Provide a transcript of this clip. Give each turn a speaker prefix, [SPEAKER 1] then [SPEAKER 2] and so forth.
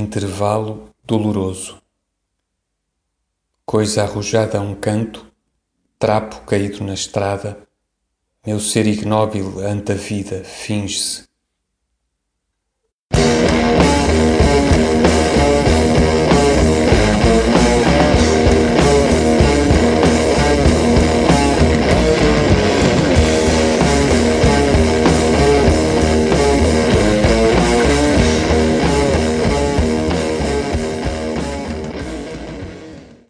[SPEAKER 1] intervalo doloroso. Coisa arrojada a um canto, trapo caído na estrada, meu ser ignóbil ante a vida finge-se